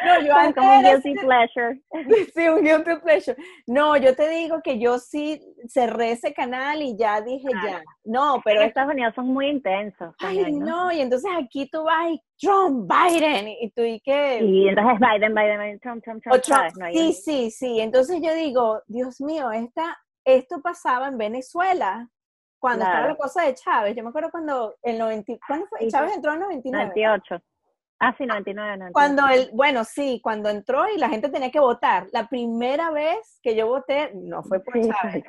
No, yo antes como un guilty pleasure. Sí, un guilty pleasure. No, yo te digo que yo sí cerré ese canal y ya dije ya. No, pero en Estados Unidos son muy intensos. Ay, también, ¿no? no, y entonces aquí tú vas y Trump, Biden, y tú y que... Y entonces Biden, Biden, Biden, Trump, Trump, Trump, o Trump. ¿sabes? No hay- Sí, sí, sí. Entonces yo digo, Dios mío, esta, esto pasaba en Venezuela cuando estaba la cosa de Chávez. Yo me acuerdo cuando el 90, ¿cuándo fue? Chávez entró en 99. 98. Ah, sí, 99, 99. Cuando él, bueno, sí, cuando entró y la gente tenía que votar. La primera vez que yo voté, no fue por Sí, Chávez.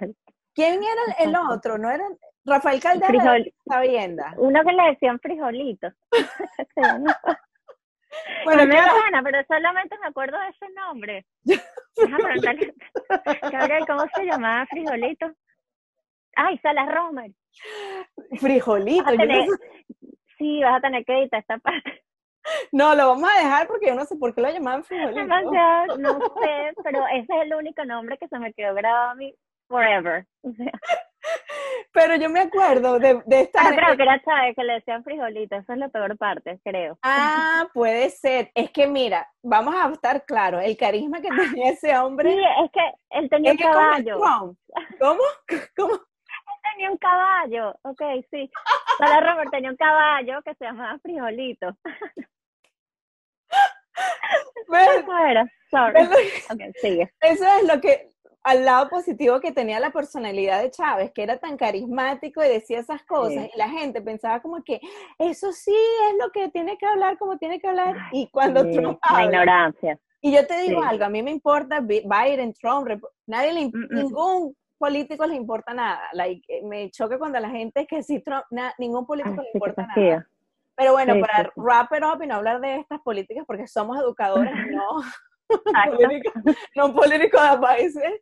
¿Quién era el, el otro? ¿No era Rafael Caldera? Frijol- Sabienda. Uno que le decían frijolito. Bueno, me da claro. pena, pero solamente me acuerdo de ese nombre. Déjame preguntarle. Gabriel, ¿cómo se llamaba frijolito? Ay, Salas Romer. frijolito. Vas yo no Sí, vas a tener que editar esta parte. No, lo vamos a dejar porque yo no sé por qué lo llamaban frijolito. No sé, pero ese es el único nombre que se me quedó grabado a mí forever. O sea, Pero yo me acuerdo de, de estar. pero creo que era Chávez que le decían frijolito, eso es la peor parte, creo. Ah, puede ser. Es que mira, vamos a estar claros, el carisma que tenía ese Sí, hombre. es que él tenía es que caballo. ¿Cómo? ¿Cómo? Tenía un caballo, ok, sí. Para Robert tenía un caballo que se llamaba frijolito. Eso era, sorry. ¿Ves lo que- Ok, sigue. Eso es lo que, al lado positivo que tenía la personalidad de Chávez, que era tan carismático y decía esas cosas, Sí. y la gente pensaba como que eso sí es lo que tiene que hablar como tiene que hablar, y cuando Sí, Trump la habla, ignorancia. y yo te digo Sí. algo, a mí me importa Bi- Biden, Trump, nadie le, Mm, mm. ningún político le importa nada, like, eh, me choca cuando la gente es que sí, Trump, na- ningún político Ay, le importa nada. Pero bueno, Sí, para sí, wrap it up y no hablar de estas políticas, porque somos educadores, no políticos, no políticos advices.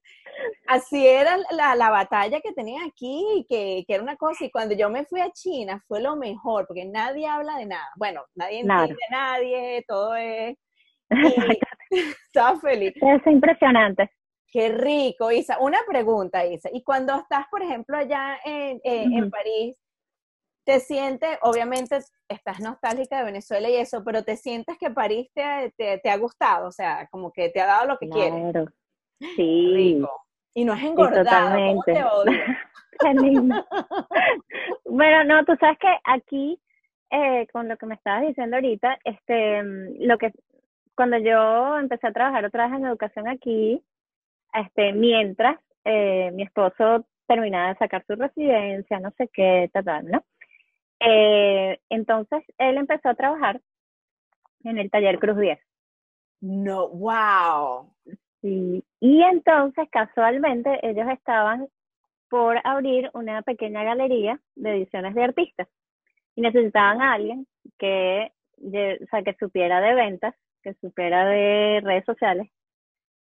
Así era la, la batalla que tenía aquí, que, que era una cosa, y cuando yo me fui a China fue lo mejor, porque nadie habla de nada. Bueno, nadie Claro. entiende a nadie, todo es... y estaba feliz. Es impresionante. Qué rico, Isa. Una pregunta, Isa. Y cuando estás, por ejemplo, allá en, eh. París, te sientes, obviamente estás nostálgica de Venezuela y eso, pero te sientes que París te, te, te ha gustado, o sea, como que te ha dado lo que quieres. Claro. Sí. Rico. Y no es engordado, ¿cómo totalmente. te odio? Bueno, no, tú sabes que aquí, eh, con lo que me estabas diciendo ahorita, este, mm, lo que, cuando yo empecé a trabajar otra vez en educación aquí, este, mientras eh, mi esposo terminaba de sacar su residencia, no sé qué, tal, tal, ¿no? Eh, entonces, él empezó a trabajar en el taller Cruz 10. No, wow. Sí, y entonces casualmente ellos estaban por abrir una pequeña galería de ediciones de artistas y necesitaban a alguien que, o sea, que supiera de ventas, que supiera de redes sociales,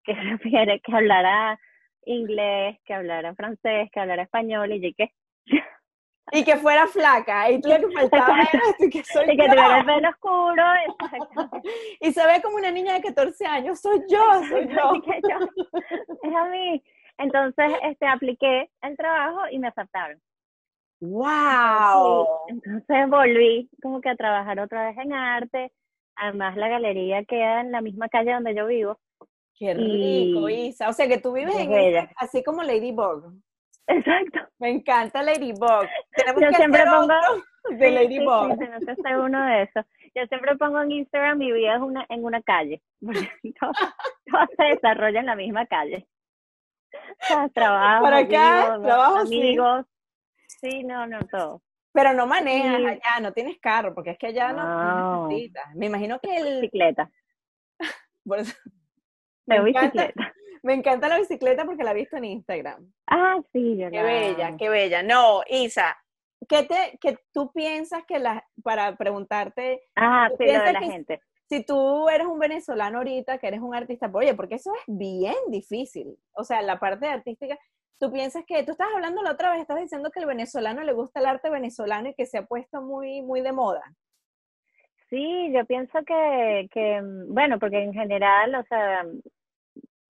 que supiera que hablara inglés, que hablara francés, que hablara español y que, Y que fuera flaca, y tú lo que faltaba era que soy y que tuviera el pelo oscuro, exacto. Y se ve como una niña de 14 años, soy yo, soy yo. Es a mí. Entonces, este, apliqué el trabajo y me aceptaron. Wow. Sí, entonces volví como que a trabajar otra vez en arte. Además, la galería queda en la misma calle donde yo vivo. Qué rico, Y- Isa. O sea, que tú vives Es en ese- así como Ladybug. Exacto. Me encanta Ladybug. Tenemos Yo que siempre hacer pongo- otro de Sí, sí, Ladybug. sí, que ser uno de esos. Yo siempre pongo en Instagram mi vida es una, en una calle. todo, todo se desarrolla en la misma calle. O sea, trabajo, Para acá, vivo, trabajo, sí. amigos. Sí, no, no, todo. Pero no manejas Sí. allá, no tienes carro, porque es que allá no, no No. necesitas. Me imagino que el... Bicicleta. por eso- me, Tengo encanta, bicicleta. me encanta la bicicleta porque la he visto en Instagram. Ah, sí, yo Qué la bella, qué bella. No, Isa, ¿qué, te, que tú piensas que la, para preguntarte, Ah, ¿Tú sí, lo de la que- gente. si tú eres un venezolano ahorita, que eres un artista, oye, porque eso es bien difícil. O sea, la parte artística, tú piensas que, tú estás hablando la otra vez, estás diciendo que el venezolano le gusta el arte venezolano y que se ha puesto muy, muy de moda. Sí, yo pienso que, que, mm, bueno, porque en general, o sea,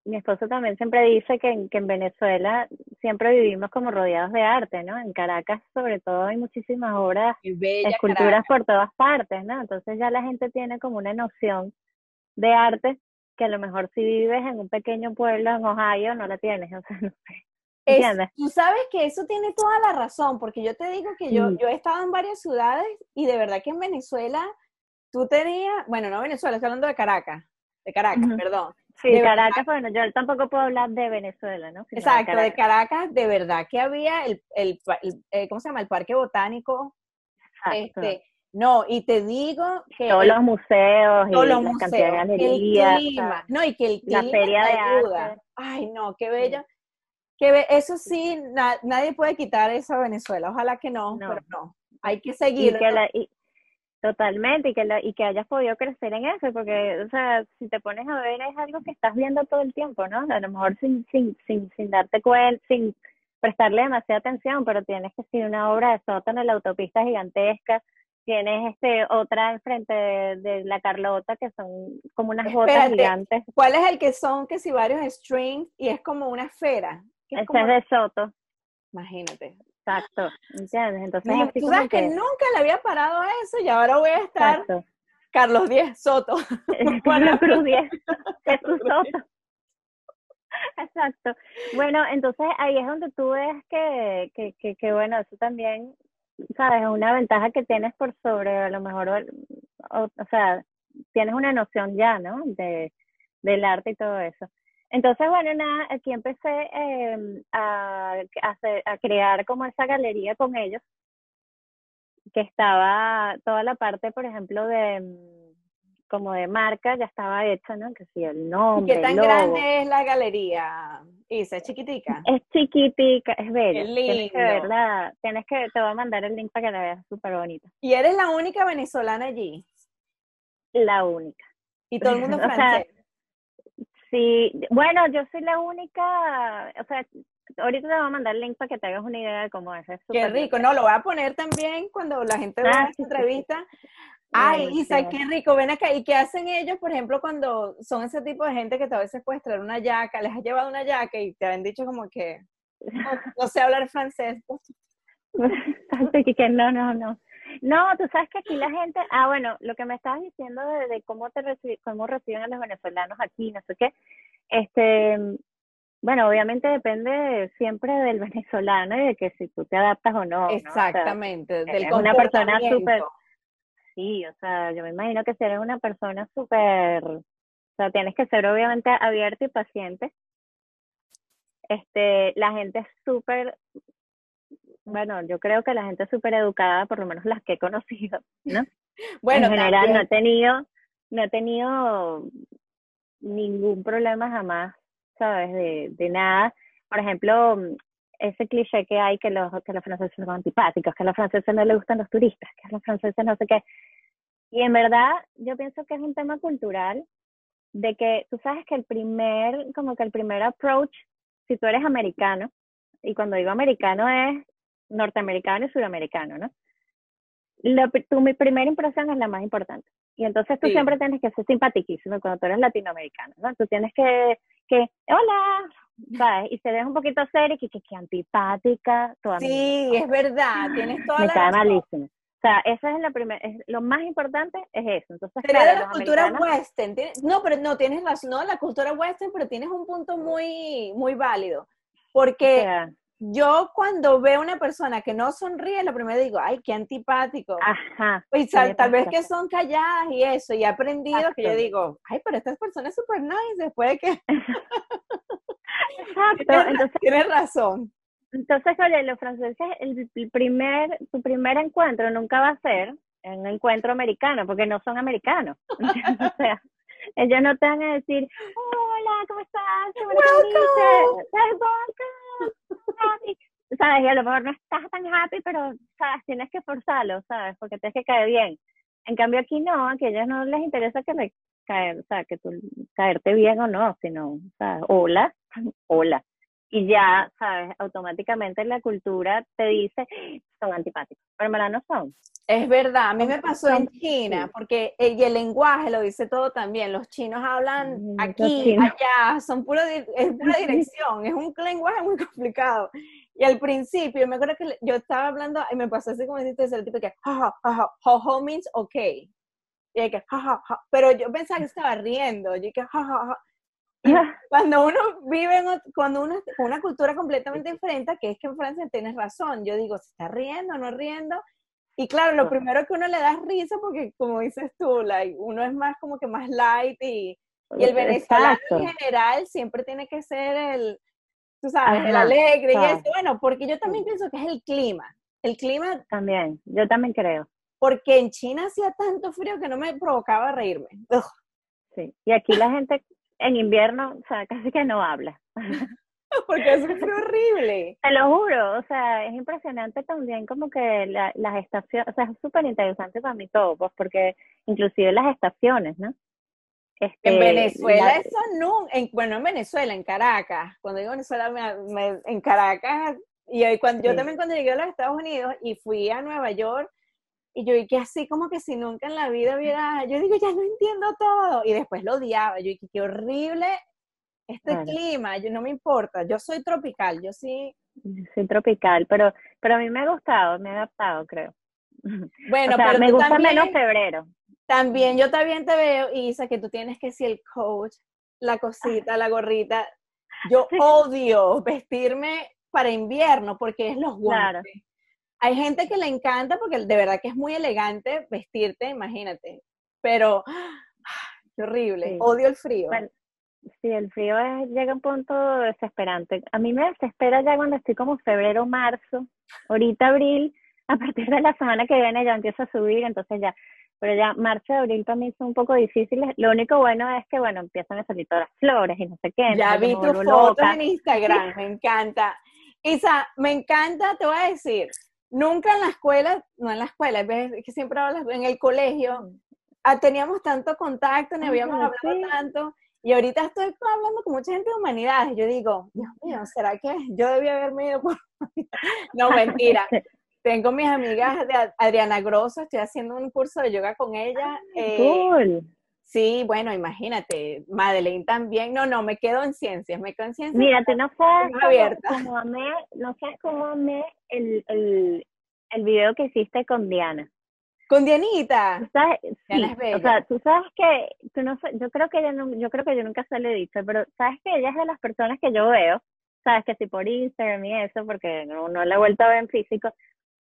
mi esposo también siempre dice que, en- que en Venezuela siempre vivimos como rodeados de arte, ¿no? En Caracas, sobre todo, hay muchísimas obras, esculturas Caracas. por todas partes, ¿no? Entonces ya la gente tiene como una noción de arte que a lo mejor si vives en un pequeño pueblo en Ohio no la tienes, o sea, no sé. ¿Entiendes? tú sabes que eso tiene toda la razón, porque yo te digo que yo, yo he estado en varias ciudades y de verdad que en Venezuela tú tenías, bueno, no Venezuela, estoy hablando de Caracas, de Caracas, perdón. Sí, Caracas, bueno, yo tampoco puedo hablar de Venezuela, ¿no? Exacto, de Caracas. de verdad que había el, el, eh, ¿cómo se llama? El Parque Botánico. Este, no, y te digo que... Todos los museos y los museos, de galerías. no, y que el clima la feria de ayuda. Ay, no, qué bella. Que eso sí, nadie puede quitar eso a Venezuela. Ojalá que no, pero no. Hay que seguir. Totalmente, y que, y que hayas podido crecer en eso, porque, o sea, si te pones a ver, es algo que estás viendo todo el tiempo, ¿no? A lo mejor sin, sin, sin, sin darte cuenta, sin prestarle demasiada atención, pero tienes que ser una obra de sótano en la autopista gigantesca, tienes este otra enfrente de, la Carlota que son como unas botas gigantes. ¿Cuál es el que son que si varios strings y es como una esfera? Ese es de Soto. Imagínate. Exacto, ¿entiendes? Entonces, tú sabes que... nunca le había parado a eso y ahora voy a estar Carlos Díez Soto. Carlos Cruz Díez, Jesús Soto. Exacto. Bueno, entonces ahí es donde tú ves que, que, que, que bueno, eso también sabes, es una ventaja que tienes por sobre a lo mejor, o, sea, tienes una noción ya, ¿no? De, del arte y todo eso. Entonces, bueno, nada, aquí empecé em, a, a, a crear como esa galería con ellos, que estaba toda la parte, por ejemplo, de como de marca ya estaba hecha, ¿no? Que sí, el nombre. ¿Qué tan grande es la galería? Isa, ¿es chiquitica? Es chiquitica, es bella. Es Tienes que verla, tienes que, te voy a mandar el link para que la veas, súper bonita. ¿Y eres la única venezolana allí? La única. ¿Y todo el mundo francés? Sí, bueno, yo soy la única, o sea, ahorita te voy a mandar el link para que te hagas una idea de cómo es. Qué rico, no, lo voy a poner también cuando la gente vea ah, esta entrevista. Ay, Isa, qué rico, ven acá. ¿Y qué hacen ellos, por ejemplo, cuando son ese tipo de gente que a veces puedes traer una yaca, les has llevado una yaca y te han dicho como que no, sé hablar francés? no, no, no. No, tú sabes que aquí la gente, ah, bueno, lo que me estabas diciendo de, cómo te cómo reciben a los venezolanos aquí, no sé qué, este, bueno, obviamente depende siempre del venezolano y de que si tú te adaptas o no. Exactamente, del es una persona súper sí, o sea, yo me imagino que si eres una persona súper, o sea, tienes que ser obviamente abierto y paciente. Este, la gente es súper, bueno, yo creo que la gente es súper educada, por lo menos las que he conocido, ¿no? bueno, en general no he tenido, no he tenido ningún problema jamás, ¿sabes? De, de nada. Por ejemplo, ese cliché que hay que los, que los franceses son antipáticos, que a los franceses no les gustan los turistas, que a los franceses no sé qué. Y en verdad, yo pienso que es un tema cultural de que tú sabes que el primer, como que el primer approach, si tú eres americano, y cuando digo americano es norteamericano y sudamericano, ¿no? tu mi primera impresión es la más importante. Y entonces tú siempre tienes que ser simpaticísimo cuando tú eres latinoamericano, ¿no? Tú tienes que, que hola, ¿sabes? Y se ve un poquito serio, que, que, que antipática. Toda sí, es verdad, tienes toda Me la cae malísimo. O sea, eso es la primera, lo más importante es eso. Entonces, Sería de la cultura western. No, pero no, tienes razón, no, la cultura western, pero tienes un punto muy, muy válido. Porque yo cuando veo una persona que no sonríe, lo primero digo, ay, qué antipático. Ajá. Y tal, vez que son calladas y eso, y he aprendido que yo digo, ay, pero esta persona es súper nice después de que... Exacto. Entonces, tienes razón. Entonces, oye, los franceses, el, primer, tu primer encuentro nunca va a ser un encuentro americano, porque no son americanos. o sea, ellos no te van a decir, hola, ¿cómo estás? Welcome. Welcome. ¿Sabes? Y a lo mejor no estás tan happy, pero, ¿sabes? Tienes que forzarlo, ¿sabes? Porque tienes que caer bien. En cambio aquí no, a ellos no les interesa que le caer, o sea, que tú caerte bien o no, sino, ¿sabes? Hola, hola y ya, ¿sabes? Automáticamente la cultura te dice, son antipáticos, pero en no son. Es verdad, a mí me pasó en China, porque el, el lenguaje lo dice todo también. Los chinos hablan aquí, allá, son puro, es pura dirección, es un lenguaje muy complicado. Y al principio, me acuerdo que yo estaba hablando y me pasó así como dijiste, el tipo que, ha, ha, ha, means okay. Y hay que, ja, ja, Pero yo pensaba que estaba riendo. Yo que, ja, ja, cuando uno vive en, cuando uno una cultura completamente diferente, que es que en Francia tienes razón, yo digo, ¿se está riendo o no riendo? Y claro, lo primero que uno le da es risa porque, como dices tú, like, uno es más como que más light y, y el venezolano en general siempre tiene que ser el, tú sabes, el alegre y eso. Bueno, porque yo también pienso que es el clima. El clima. También, yo también creo. Porque en China hacía tanto frío que no me provocaba reírme. Sí, y aquí la gente en invierno, o sea, casi que no habla. Porque es horrible. Te lo juro, o sea, es impresionante también como que las estaciones, o sea, es súper interesante para mí todo, pues porque inclusive las estaciones, ¿no? Este, en Venezuela eso no, en, bueno, en Venezuela, en Caracas, cuando digo Venezuela, me, en Caracas, y cuando, yo también cuando llegué a los Estados Unidos y fui a Nueva York, y yo que así como que si nunca en la vida hubiera, yo digo, ya no entiendo todo, y después lo odiaba, yo dije, qué horrible este clima, yo no me importa, yo soy tropical, yo sí. Soy tropical, pero, pero a mí me ha gustado, me ha adaptado, creo. Bueno, pero me gusta menos febrero. También yo también te veo, Isa, que tú tienes que ser el coach, la cosita, la gorrita. Yo odio vestirme para invierno porque es los guantes. Hay gente que le encanta porque de verdad que es muy elegante vestirte, imagínate. Pero, qué horrible. Odio el frío. sí, el frío llega a un punto desesperante. A mí me desespera ya cuando estoy como febrero, marzo, ahorita abril, a partir de la semana que viene ya empieza a subir, entonces ya pero ya marzo, abril también son un poco difíciles. Lo único bueno es que, bueno, empiezan a salir todas las flores y no sé qué. Ya vi tus fotos en Instagram, me encanta. Isa, me encanta, te voy a decir, nunca en la escuela, no en la escuela, es que siempre hablas en el colegio, ah, teníamos tanto contacto, ni habíamos hablado tanto, y ahorita estoy hablando con mucha gente de humanidades, yo digo, Dios mío, ¿será que yo debía haberme ido por... no, mentira, tengo mis amigas de Adriana Grosso, estoy haciendo un curso de yoga con ella. Eh, cool. Sí, bueno, imagínate, Madeleine también. No, no, me quedo en ciencias, me quedo en ciencias. Mira, tú no sabes cómo, amé, no sabes cómo amé el, el, el video que hiciste con Diana. Con Dianita. ¿Sabes? Sí, o sea, tú sabes que, tú no, yo creo que ella no, yo creo que yo nunca se le he dicho, pero sabes que ella es de las personas que yo veo, sabes que si por Instagram y eso, porque no, no la he vuelto a ver en físico,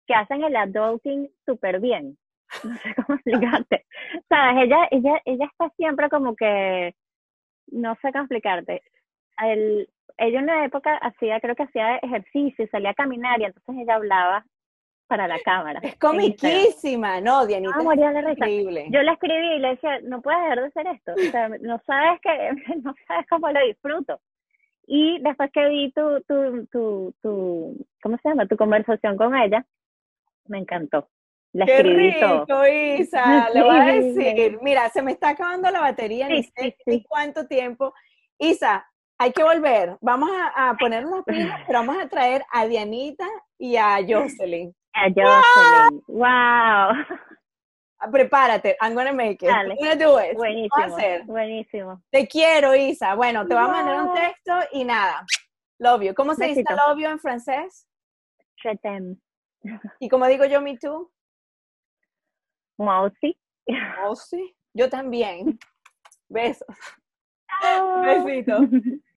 que hacen el adulting súper bien. No sé cómo explicarte. Sabes, ella, ella, ella está siempre como que, no sé cómo explicarte. El, ella en una época hacía, creo que hacía ejercicio, salía a caminar y entonces ella hablaba para la cámara. Es comiquísima, ¿no, Dianita? Ah, es increíble. Yo le escribí y le decía, no puedes dejar de hacer esto. O sea, no sabes que, no sabes cómo lo disfruto. Y después que vi tu, tu, tu, tu, ¿cómo se llama? Tu conversación con ella, me encantó. La Qué rico, Isa, le voy a decir. Mira, se me está acabando la batería, ni sé cuánto tiempo. Isa, hay que volver. Vamos a, a poner unas pilas, pero vamos a traer a Dianita y a Jocelyn. A Jocelyn. ¡Wow! Ah, prepárate, I'm gonna make it. Dale. I'm do it. Buenísimo. Buenísimo. Te quiero, Isa. Bueno, te voy a mandar un texto y nada. Love you. ¿Cómo se dice love you en francés? Je t'aime. ¿Y como digo yo, me too? Mousy. Mousy. Yo también. Besos. Besitos.